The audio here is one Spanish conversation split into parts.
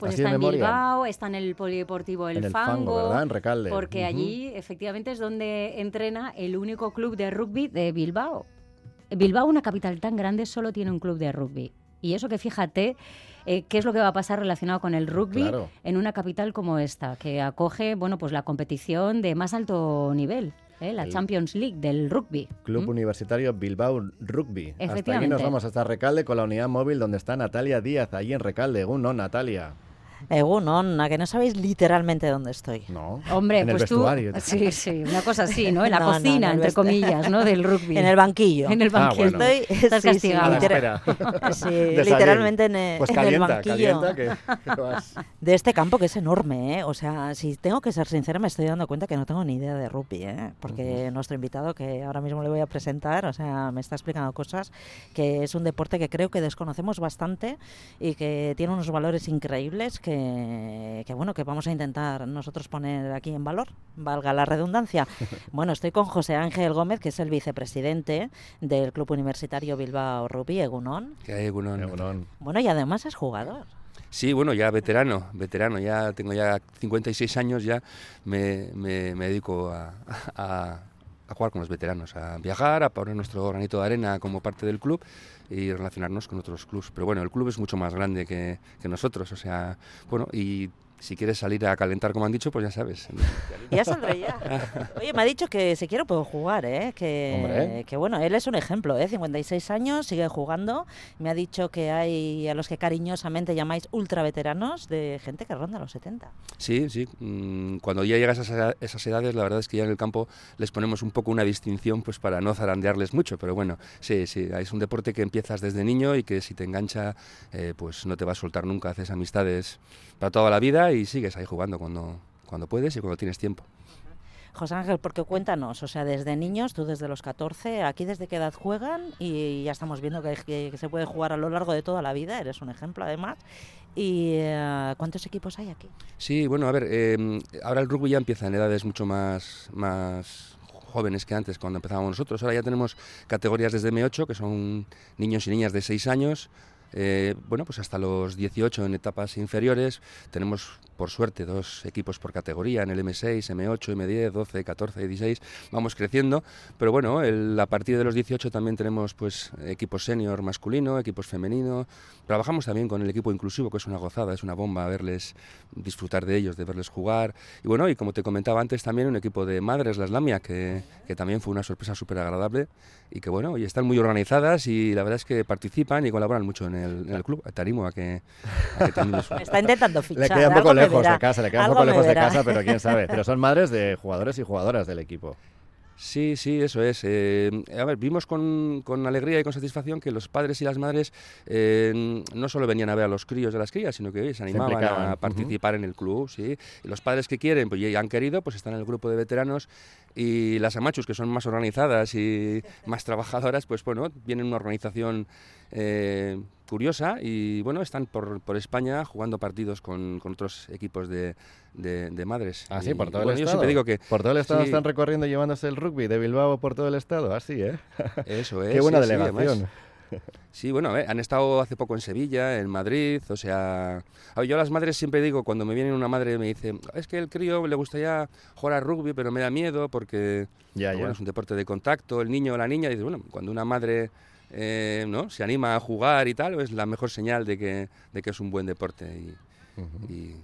Pues Así está en. Bilbao, está en el Polideportivo El, En el Fango, ¿verdad? En Recalde. Porque allí efectivamente es donde entrena el único club de rugby de Bilbao. Bilbao, una capital tan grande, solo tiene un club de rugby. Y eso que fíjate eh, qué es lo que va a pasar relacionado con el rugby Claro. en una capital como esta, que acoge bueno, pues la competición de más alto nivel, ¿eh? la El- Champions League del rugby. Club ¿Mm? Universitario Bilbao Rugby. Hasta aquí nos vamos hasta Recalde con la unidad móvil donde está Natalia Díaz, allí en Recalde. ¿Un no, Natalia? Egunon, a que no sabéis literalmente dónde estoy. No. Hombre, en el pues tú. vestuario. Sí, sí, una cosa así, ¿no? En la No, no, cocina, en el entre comillas, ¿no? Del rugby. En el banquillo. En el Ah, banquillo. bueno. Estoy Estás sí, sí, castigado. Sí, salir. literalmente en, e- Pues en calienta, el banquillo calienta que, que vas. de este campo que es enorme, ¿eh? O sea, si tengo que ser sincera, me estoy dando cuenta que no tengo ni idea de rugby, ¿eh? Porque nuestro invitado, que ahora mismo le voy a presentar, o sea, me está explicando cosas que es un deporte que creo que desconocemos bastante y que tiene unos valores increíbles que, que bueno, que vamos a intentar nosotros poner aquí en valor, valga la redundancia. Bueno, estoy con José Ángel Gómez, que es el vicepresidente del Club Universitario Bilbao Rugby, Egunon. Que hay Egunon. Egunon. Bueno, y además es jugador. Sí, bueno, ya veterano, veterano, ya tengo ya 56 años, ya me, me- me dedico a, a- a jugar con los veteranos, a viajar, a poner nuestro granito de arena como parte del club y relacionarnos con otros clubes. Pero bueno, el club es mucho más grande que, que nosotros, o sea, bueno, y si quieres salir a calentar, como han dicho, pues ya sabes. Ya saldré ya. Oye, me ha dicho que si quiero puedo jugar, ¿eh? Que, Hombre. que bueno, él es un ejemplo, ¿eh? 56 años, sigue jugando. Me ha dicho que hay a los que cariñosamente llamáis ultra veteranos de gente que ronda los 70. Sí, sí. mm, Cuando ya llegas a esa- esas edades, la verdad es que ya en el campo les ponemos un poco una distinción pues para no zarandearles mucho. Pero bueno, sí, sí, es un deporte que empiezas desde niño y que si te engancha, eh, pues no te va a soltar nunca. Haces amistades para toda la vida y sigues ahí jugando cuando, cuando puedes y cuando tienes tiempo. José Ángel, porque cuéntanos, o sea, desde niños, tú desde los 14, aquí desde qué edad juegan y ya estamos viendo que, que- que se puede jugar a lo largo de toda la vida, eres un ejemplo además. ¿Y eh, cuántos equipos hay aquí? Sí, bueno, a ver, eh, ahora el rugby ya empieza en edades mucho más, más jóvenes que antes, cuando empezábamos nosotros. Ahora ya tenemos categorías desde M8, que son niños y niñas de 6 años, eh, bueno, pues hasta los 18 en etapas inferiores. Tenemos, por suerte, dos equipos por categoría, en el M6, M8, M10, 12, 14, 16. Vamos creciendo, pero bueno, el- a partir de los 18 también tenemos pues equipos senior masculino, equipos femenino. Trabajamos también con el equipo inclusivo, que es una gozada, es una bomba verles disfrutar de ellos, de verles jugar. Y bueno, y como te comentaba antes, también un equipo de madres, la Islamia, que, que también fue una sorpresa súper agradable y que bueno, y están muy organizadas y la verdad es que participan y colaboran mucho en el, en el club. Te animo a que, a que. Me está intentando fichar. Le queda un poco me lejos verá, de casa, le queda un poco lejos de casa, pero quién sabe. Pero son madres de jugadores y jugadoras del equipo. Sí, sí, eso es. Eh, a ver, vimos con, con alegría y con satisfacción que los padres y las madres eh, no solo venían a ver a los críos de las crías, sino que oye, se animaban a participar en el club, sí. Y los padres que quieren, pues y han querido, pues están en el grupo de veteranos y las amachus, que son más organizadas y más trabajadoras, pues bueno, vienen una organización eh, curiosa y bueno, están por, por España jugando partidos con, con otros equipos de, de- de madres. Ah, sí, Y, por todo bueno, el yo estado. siempre digo que Por todo el estado sí. están recorriendo y llevándose el rugby de Bilbao por todo el estado, así, ¿eh? eso es. Qué buena sí, sí, delegación. Sí, bueno, a ver, han estado hace poco en Sevilla, en Madrid, o sea... a ver, yo a las madres siempre digo, cuando me viene una madre me dice, es que el crío le gustaría jugar al rugby, pero me da miedo porque Ya, bueno, ya. es un deporte de contacto, el niño o la niña, dice, bueno, cuando una madre eh, ¿no? se anima a jugar y tal, es la mejor señal de que, de que es un buen deporte. Y, y-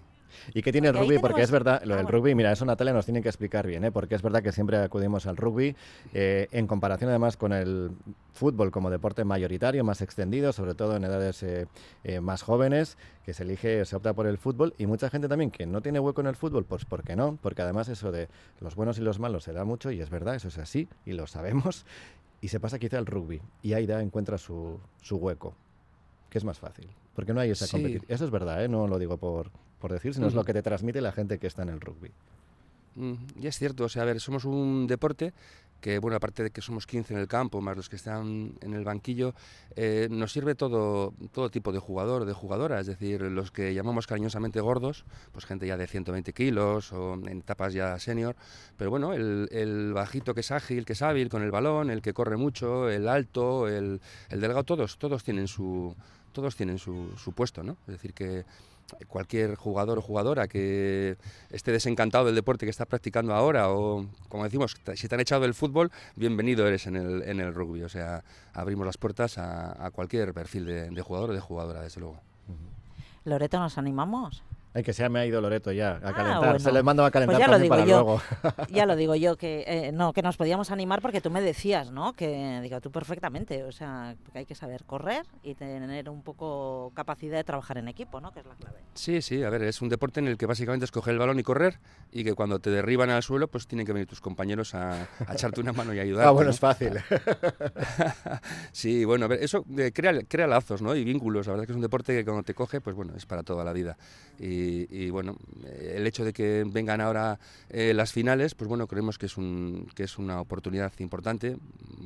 ¿Y qué tiene el Porque rugby? Porque es verdad, lo Ah, del rugby, mira, eso Natalia nos tiene que explicar bien, ¿eh? porque es verdad que siempre acudimos al rugby, eh, en comparación además con el fútbol como deporte mayoritario, más extendido, sobre todo en edades eh, eh, más jóvenes, que se elige, se opta por el fútbol, y mucha gente también que no tiene hueco en el fútbol, pues ¿por qué no? Porque además eso de los buenos y los malos se da mucho, y es verdad, eso es así, y lo sabemos, y se pasa quizá al rugby, y ahí da, encuentra su, su hueco, que es más fácil, porque no hay esa Sí. competición. Eso es verdad, ¿eh? no lo digo por, por decir, sino es lo que te transmite la gente que está en el rugby. Mm, Y es cierto, o sea, a ver, somos un deporte que, bueno, aparte de que somos 15 en el campo, más los que están en el banquillo, eh, nos sirve todo, todo tipo de jugador, de jugadora, es decir, los que llamamos cariñosamente gordos, pues gente ya de 120 kilos o en etapas ya senior, pero bueno, el, bajito que es ágil, que es hábil con el balón, el que corre mucho, el alto, el, el delgado, todos, todos tienen su, todos tienen su puesto, ¿no? Es decir, que cualquier jugador o jugadora que esté desencantado del deporte que está practicando ahora o, como decimos, si te han echado del fútbol, bienvenido eres en el, en el rugby. O sea, abrimos las puertas a, cualquier perfil de, jugador o de jugadora, desde luego. Loreto, ¿nos animamos? Ay, que se me ha ido Loreto ya, a ah, calentar. Se le mando a calentar pues ya lo digo para yo, luego. Ya lo digo yo, que eh, no, que nos podíamos animar porque tú me decías, ¿no? Que digo, tú perfectamente, o sea, que hay que saber correr y tener un poco capacidad de trabajar en equipo, ¿no? Que es la clave. Sí, sí, a ver, es un deporte en el que básicamente es coger el balón y correr y que cuando te derriban al suelo, pues tienen que venir tus compañeros a, echarte una mano y ayudar. Ah, bueno, es fácil. sí, bueno, a ver, eso eh, crea, crea lazos, ¿no? Y vínculos. La verdad es que es un deporte que cuando te coge, pues bueno, es para toda la vida. y bueno, el hecho de que vengan ahora eh, las finales, pues bueno, creemos que es, un, que es una oportunidad importante.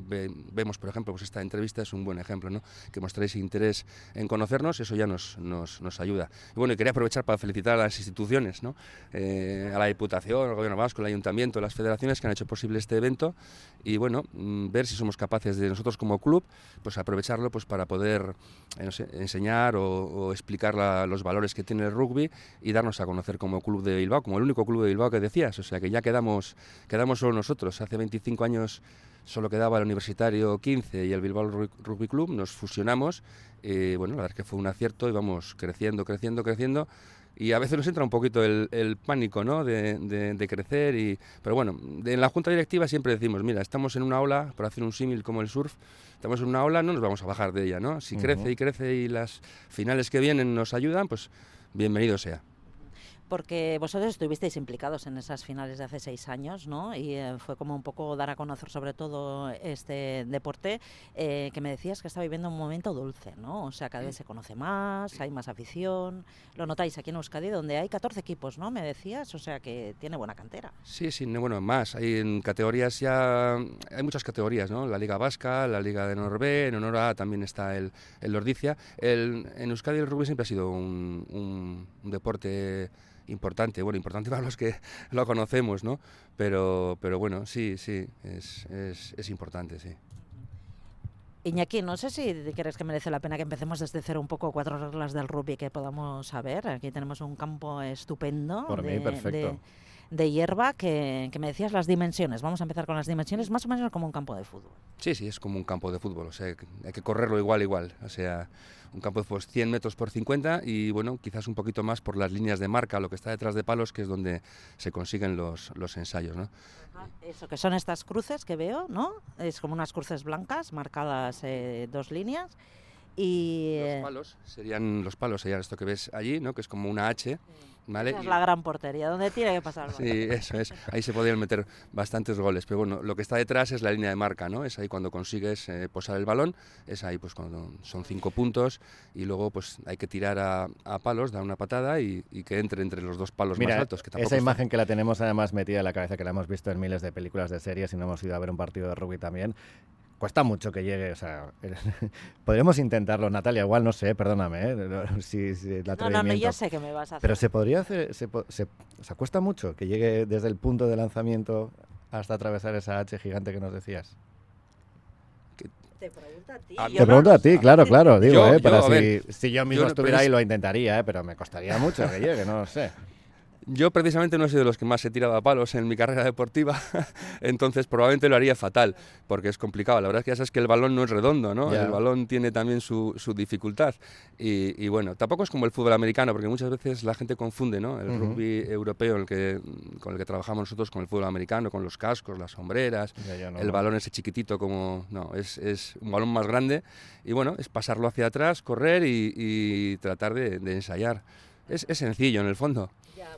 Vemos, por ejemplo, pues esta entrevista es un buen ejemplo, ¿no? Que mostréis interés en conocernos, eso ya nos, nos, nos ayuda. Y bueno, quería aprovechar para felicitar a las instituciones, ¿no? Eh, a la Diputación, al Gobierno Vasco, el Ayuntamiento, las federaciones que han hecho posible este evento y bueno, mm, ver si somos capaces de nosotros como club, pues aprovecharlo pues para poder eh, enseñar o, explicar los valores que tiene el rugby y darnos a conocer como club de Bilbao, como el único club de Bilbao que decías, o sea que ya quedamos, quedamos solo nosotros. Hace 25 años solo quedaba el Universitario 15 y el Bilbao Rugby Club, nos fusionamos, y bueno, la verdad es que fue un acierto y vamos creciendo, creciendo, creciendo. Y a veces nos entra un poquito el, pánico ¿no? de, crecer, y, pero bueno, en la junta directiva siempre decimos, mira, estamos en una ola, para hacer un símil como el surf, estamos en una ola, no nos vamos a bajar de ella, ¿no? Si crece y crece y las finales que vienen nos ayudan, pues bienvenido sea porque vosotros estuvisteis implicados en esas finales de hace seis años, ¿no? Y eh, fue como un poco dar a conocer sobre todo este deporte, eh, que me decías que está viviendo un momento dulce, ¿no? O sea, cada vez se conoce más, hay más afición. Lo notáis aquí en Euskadi, donde hay 14 equipos, ¿no? Me decías, o sea, que tiene buena cantera. Sí, sí, bueno, más. Hay en categorías ya, hay muchas categorías, ¿no? La Liga Vasca, la Liga de Norbe, en honor a también está el, el Lordicia. El, en Euskadi el rugby siempre ha sido un, un, un deporte importante, bueno, importante para los que lo conocemos, ¿no? Pero, pero bueno, sí, sí, es, es, es importante, sí. Iñaki, no sé si crees que merece la pena que empecemos desde cero un poco cuatro reglas del rugby que podamos saber. Aquí tenemos un campo estupendo. Por mí, perfecto de hierba que, me decías las dimensiones. Vamos a empezar con las dimensiones, más o menos como un campo de fútbol. Sí, sí, es como un campo de fútbol, o sea, hay que correrlo igual, igual. O sea, un campo de fútbol 100 metros por 50 y bueno, quizás un poquito más por las líneas de marca, lo que está detrás de palos, que es donde se consiguen los, los ensayos, ¿no? Eso, que son estas cruces que veo, ¿no? Es como unas cruces blancas marcadas eh, dos líneas. Y, los eh, palos serían los palos serían esto que ves allí, ¿no? Que es como una H. ¿vale? es la gran portería, donde tiene que pasar. Sí, eso es. Ahí se podrían meter bastantes goles, pero bueno, lo que está detrás es la línea de marca, ¿no? Es ahí cuando consigues eh, posar el balón, es ahí pues cuando son cinco puntos y luego pues hay que tirar a, palos, dar una patada y, que entre entre los dos palos más altos. Que esa imagen que la tenemos además metida en la cabeza, que la hemos visto en miles de películas de series y no hemos ido a ver un partido de rugby también, cuesta mucho que llegue, o sea, podríamos intentarlo, Natalia, igual no sé, perdóname, ¿eh? si, no, no, no, ya sé que me vas a hacer. Pero se podría hacer, se, se, o sea, cuesta mucho que llegue desde el punto de lanzamiento hasta atravesar esa H gigante que nos decías. Te pregunto a ti. te pregunto a ti, claro, claro, digo, eh, para si, si, yo mismo estuviera ahí lo intentaría, eh, pero me costaría mucho que llegue, no lo sé. Yo precisamente no he sido de los que más he tirado a palos en mi carrera deportiva, entonces probablemente lo haría fatal, porque es complicado. La verdad es que ya sabes que el balón no es redondo, ¿no? El balón tiene también su, su dificultad. Y, bueno, tampoco es como el fútbol americano, porque muchas veces la gente confunde, ¿no? El rugby europeo el que, con el que trabajamos nosotros con el fútbol americano, con los cascos, las sombreras, el balón ese chiquitito como... No, es, es, un balón más grande y bueno, es pasarlo hacia atrás, correr y, tratar de, de ensayar. Es, es sencillo en el fondo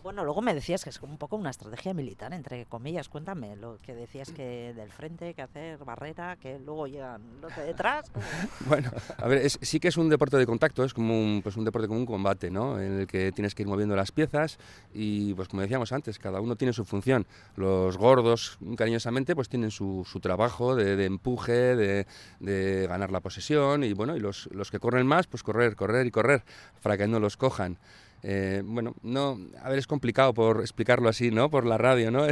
bueno, luego me decías que es un poco una estrategia militar, entre comillas. Cuéntame lo que decías que del frente, que hacer barrera, que luego llegan los de detrás. bueno, a ver, sí que es un deporte de contacto, es como un, pues un deporte como un combate, ¿no? En el que tienes que ir moviendo las piezas y, pues como decíamos antes, cada uno tiene su función. Los gordos, cariñosamente, pues tienen su, su trabajo de, empuje, de, de, ganar la posesión y, bueno, y los, los que corren más, pues correr, correr y correr para que no los cojan. Eh, bueno, no, a ver, es complicado por explicarlo así, ¿no? Por la radio, ¿no?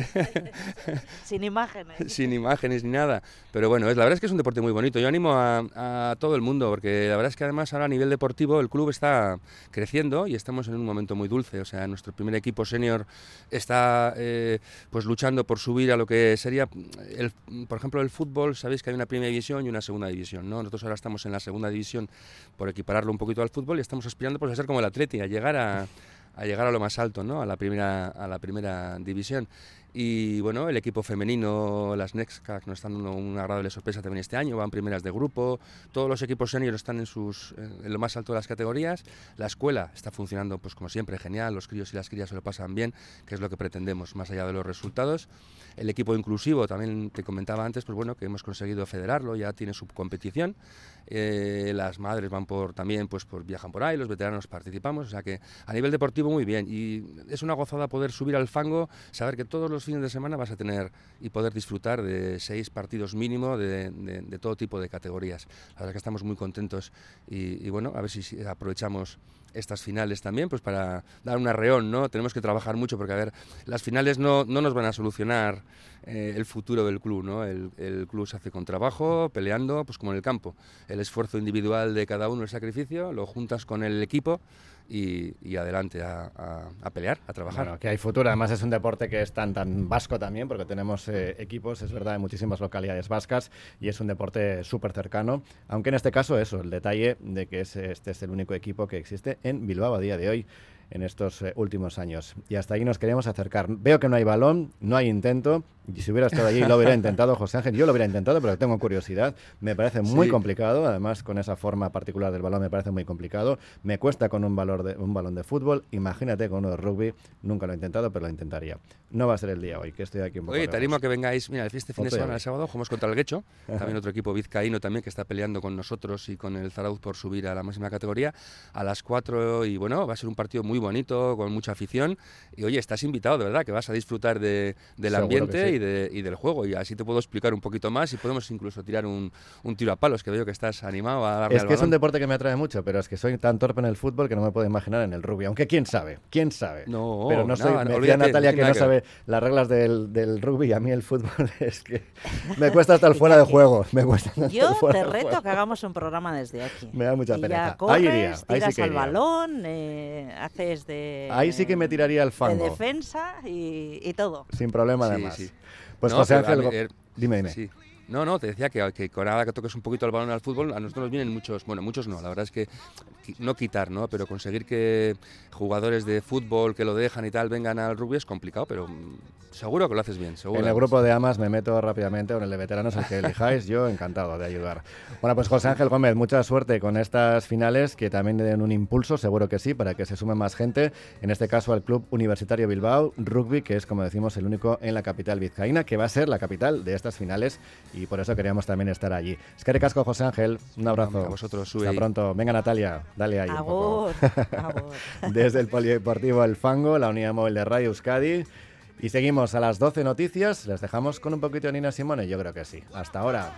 Sin imágenes. Sin imágenes ni nada. Pero bueno, es, la verdad es que es un deporte muy bonito. Yo animo a, todo el mundo, porque la verdad es que además ahora a nivel deportivo el club está creciendo y estamos en un momento muy dulce. O sea, nuestro primer equipo senior está eh, pues luchando por subir a lo que sería, el, por ejemplo, el fútbol. Sabéis que hay una primera división y una segunda división, ¿no? Nosotros ahora estamos en la segunda división por equipararlo un poquito al fútbol y estamos aspirando pues, a ser como el Atleti, a llegar a a llegar a lo más alto, ¿no? a, la primera, a la primera división. Y bueno, el equipo femenino, las Nexcac, nos están dando una agradable sorpresa también este año, van primeras de grupo, todos los equipos senior están en, sus, en lo más alto de las categorías, la escuela está funcionando pues como siempre genial, los críos y las crías se lo pasan bien, que es lo que pretendemos más allá de los resultados. El equipo inclusivo, también te comentaba antes, pues bueno, que hemos conseguido federarlo, ya tiene su competición, eh, las madres van por también, pues viajan por ahí, los veteranos participamos, o sea que a nivel deportivo muy bien. Y es una gozada poder subir al fango, saber que todos los fines de semana vas a tener y poder disfrutar de seis partidos mínimo de, todo tipo de categorías. La que estamos muy contentos y, bueno, a ver si, aprovechamos estas finales también, pues para dar un arreón, ¿no? Tenemos que trabajar mucho porque, a ver, las finales no, no nos van a solucionar eh, el futuro del club, ¿no? El, el, club se hace con trabajo, peleando, pues como en el campo. El esfuerzo individual de cada uno, el sacrificio, lo juntas con el equipo y, adelante a, pelear, a trabajar. Bueno, que hay futuro. Además es un deporte que es tan, tan vasco también, porque tenemos eh, equipos, es verdad, en muchísimas localidades vascas y es un deporte súper cercano. Aunque en este caso eso, el detalle de que este es el único equipo que existe en Bilbao a día de hoy en estos eh, últimos años. Y hasta ahí nos queríamos acercar. Veo que no hay balón, no hay intento. Y si hubiera estado allí lo hubiera intentado, José Ángel. Yo lo hubiera intentado, pero tengo curiosidad. Me parece muy complicado. Además, con esa forma particular del balón me parece muy complicado. Me cuesta con un, valor de, un balón de fútbol. Imagínate con uno de rugby. Nunca lo he intentado, pero lo intentaría. No va a ser el día hoy, que estoy aquí un poco. Oye, te animo a que vengáis. Mira, este fin de semana, el sábado, jugamos contra el Guecho. También otro equipo vizcaíno también que está peleando con nosotros y con el Zarauz por subir a la máxima categoría. A las 4 y bueno, va a ser un partido muy bonito, con mucha afición. Y oye, estás invitado, de verdad, que vas a disfrutar de, del ambiente y, de, y, del juego. Y así te puedo explicar un poquito más y podemos incluso tirar un, un tiro a palos, que veo que estás animado a darle Es que es un deporte que me atrae mucho, pero es que soy tan torpe en el fútbol que no me puedo imaginar en el rugby. Aunque quién sabe, quién sabe. No, pero no soy. me decía Natalia que no sabe las reglas del, del rugby y a mí el fútbol es que me cuesta estar fuera de juego. Me cuesta Yo te reto que hagamos un programa desde aquí. Me da mucha pena. ahí iría, ahí sí que al balón, eh, haces de Ahí sí que me tiraría al fango. De defensa y, todo. Sin problema, además. Pues José Ángel, eh, dime, dime. No, no, te decía que, que con nada que toques un poquito el balón al fútbol, a nosotros nos vienen muchos, bueno, muchos no, la verdad es que no quitar, ¿no? Pero conseguir que jugadores de fútbol que lo dejan y tal vengan al rugby es complicado, pero mm, seguro que lo haces bien, seguro. En el grupo de amas me meto rápidamente, con el de veteranos, el que elijáis, yo encantado de ayudar. Bueno, pues José Ángel Gómez, mucha suerte con estas finales, que también den un impulso, seguro que sí, para que se sume más gente, en este caso al Club Universitario Bilbao Rugby, que es, como decimos, el único en la capital vizcaína, que va a ser la capital de estas finales y por eso queríamos también estar allí. Es que casco, José Ángel, un abrazo. A vosotros, Hasta pronto. Venga, Natalia, dale ahí. Un Desde el Polideportivo El Fango, la unidad móvil de Radio Euskadi. Y seguimos a las 12 noticias. Les dejamos con un poquito de Nina Simone, yo creo que sí. Hasta ahora.